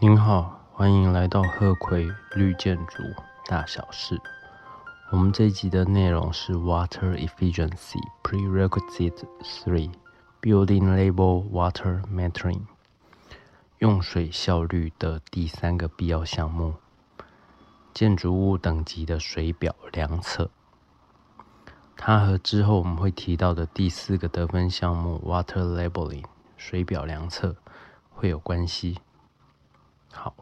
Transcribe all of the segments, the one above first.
您好，欢迎来到鹤葵绿建筑大小事。我们这一集的内容是 Water Efficiency Prerequisite Three Building Label Water Metering 用水效率的第三个必要项目——建筑物等级的水表量测。它和之后我们会提到的第四个得分项目 Water Labeling 水表量测会有关系。好，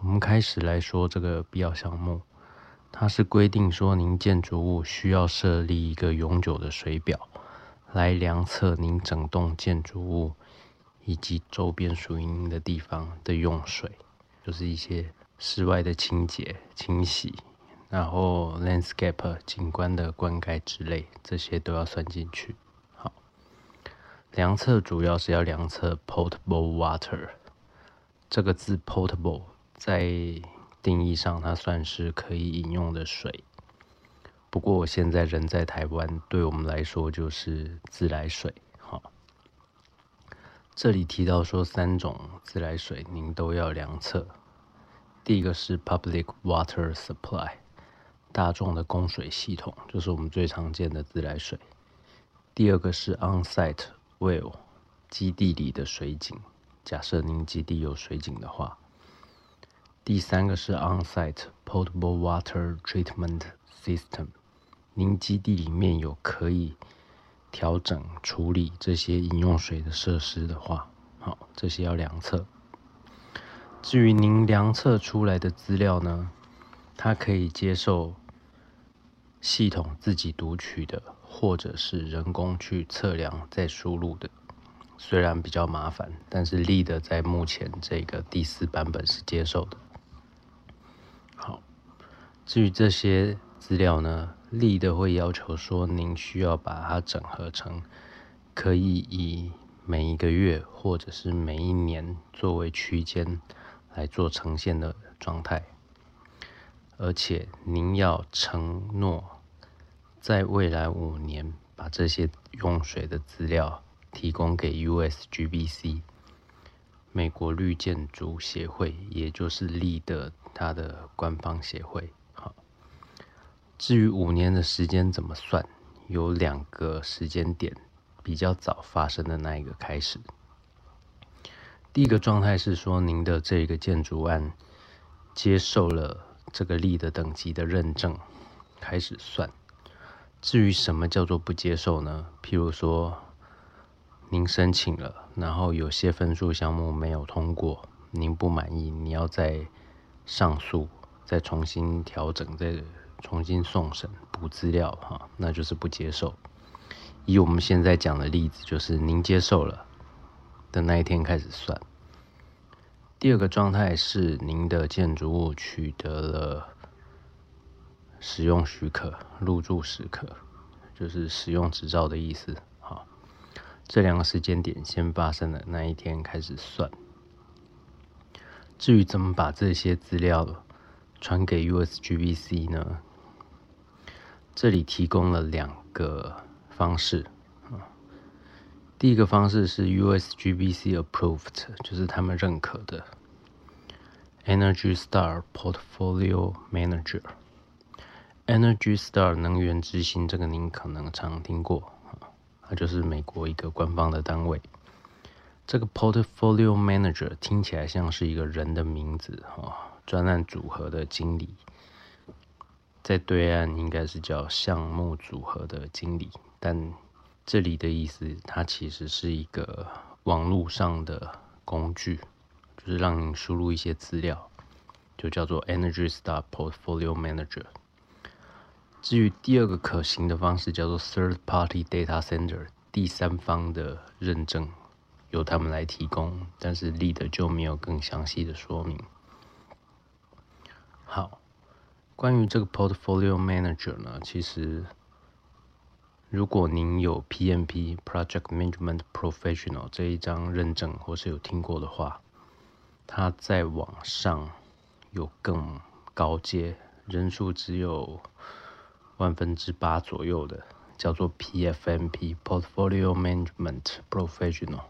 我们开始来说这个必要项目。它是规定说，您建筑物需要设立一个永久的水表，来量测您整栋建筑物以及周边属于您的地方的用水，就是一些室外的清洁、清洗。然后，landscape 景观的灌溉之类，这些都要算进去。好，量测主要是要量测 potable water。这个字 portable，在定义上，它算是可以饮用的水。不过我现在人在台湾，对我们来说就是自来水。好，这里提到说三种自来水，您都要量测。第一个是 public water supply。大众的供水系统就是我们最常见的自来水。第二个是 on-site well，基地里的水井。假设您基地有水井的话。第三个是 on-site portable water treatment system，您基地里面有可以调整处理这些饮用水的设施的话，好，这些要量测。至于您量测出来的资料呢？它可以接受系统自己读取的，或者是人工去测量再输入的。虽然比较麻烦，但是 Lead 在目前这个第四版本是接受的。好，至于这些资料呢，Lead 会要求说，您需要把它整合成可以以每一个月或者是每一年作为区间来做呈现的状态。而且您要承诺，在未来五年把这些用水的资料提供给 USGBC 美国绿建筑协会，也就是 l e d 它的官方协会。好，至于五年的时间怎么算，有两个时间点比较早发生的那一个开始。第一个状态是说，您的这个建筑案接受了。这个力的等级的认证开始算。至于什么叫做不接受呢？譬如说，您申请了，然后有些分数项目没有通过，您不满意，你要再上诉，再重新调整，再重新送审补资料，哈，那就是不接受。以我们现在讲的例子，就是您接受了的那一天开始算。第二个状态是您的建筑物取得了使用许可、入住许可，就是使用执照的意思。这两个时间点先发生的那一天开始算。至于怎么把这些资料传给 USGBC 呢？这里提供了两个方式。第一个方式是 USGBC approved，就是他们认可的 Energy Star Portfolio Manager。Energy Star 能源之星，这个您可能常听过，它就是美国一个官方的单位。这个 Portfolio Manager 听起来像是一个人的名字，哈，专案组合的经理，在对岸应该是叫项目组合的经理，但这里的意思，它其实是一个网络上的工具，就是让你输入一些资料，就叫做 Energy Star Portfolio Manager。至于第二个可行的方式，叫做 Third Party Data Center，第三方的认证由他们来提供，但是 Lead 就没有更详细的说明。好，关于这个 Portfolio Manager 呢，其实。如果您有 PMP Project Management Professional 这一张认证，或是有听过的话，它在网上有更高阶，人数只有万分之八左右的，叫做 PFMP Portfolio Management Professional。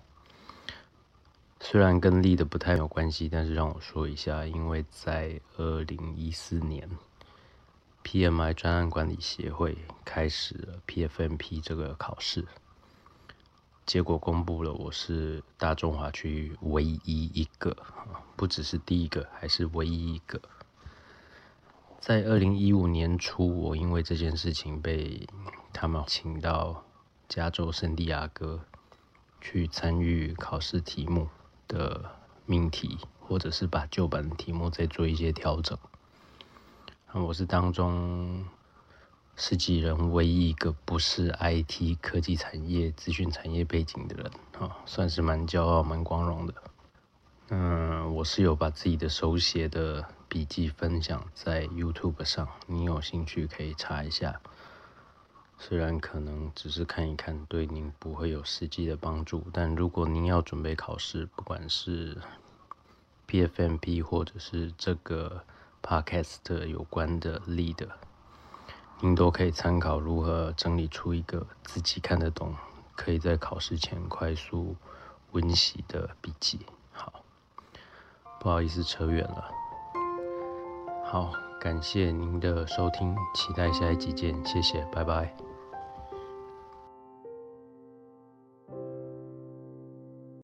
虽然跟立的不太有关系，但是让我说一下，因为在二零一四年，PMI 专案管理协会开始了 PFMP 这个考试，结果公布了，我是大中华区唯一一个，不只是第一个，还是唯一一个。在二零一五年初，我因为这件事情被他们请到加州圣地亚哥去参与考试题目。的命题，或者是把旧版的题目再做一些调整。我是当中十几人唯一一个不是 IT 科技产业、资讯产业背景的人，啊，算是蛮骄傲、蛮光荣的。嗯，我是有把自己的手写的笔记分享在 YouTube 上，你有兴趣可以查一下。虽然可能只是看一看，对您不会有实际的帮助，但如果您要准备考试，不管是 PFMP 或者是这个 Podcast 有关的 lead，您都可以参考如何整理出一个自己看得懂，可以在考试前快速温习的笔记。不好意思扯远了。好，感谢您的收听，期待下一集见，谢谢，拜拜。